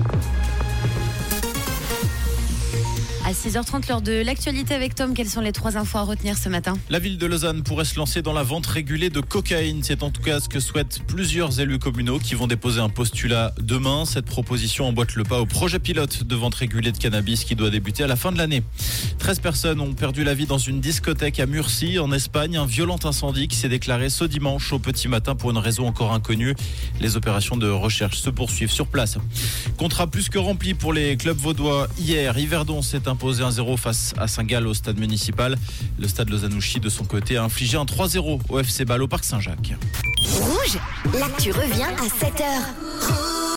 À 6h30, l'heure de l'actualité avec Tom, quelles sont les trois infos à retenir ce matin? La ville de Lausanne pourrait se lancer dans la vente régulée de cocaïne. C'est en tout cas ce que souhaitent plusieurs élus communaux qui vont déposer un postulat demain. Cette proposition emboîte le pas au projet pilote de vente régulée de cannabis qui doit débuter à la fin de l'année. 13 personnes ont perdu la vie dans une discothèque à Murcie, en Espagne. Un violent incendie qui s'est déclaré ce dimanche au petit matin pour une raison encore inconnue. Les opérations de recherche se poursuivent sur place. Contrat plus que rempli pour les clubs vaudois. Hier, Yverdon s'est imposé 1-0 face à Saint-Gall au stade municipal. Le stade Lausanouchi, de son côté, a infligé un 3-0 au FC Ball au Parc Saint-Jacques. Rouge, l'actu revient à 7h.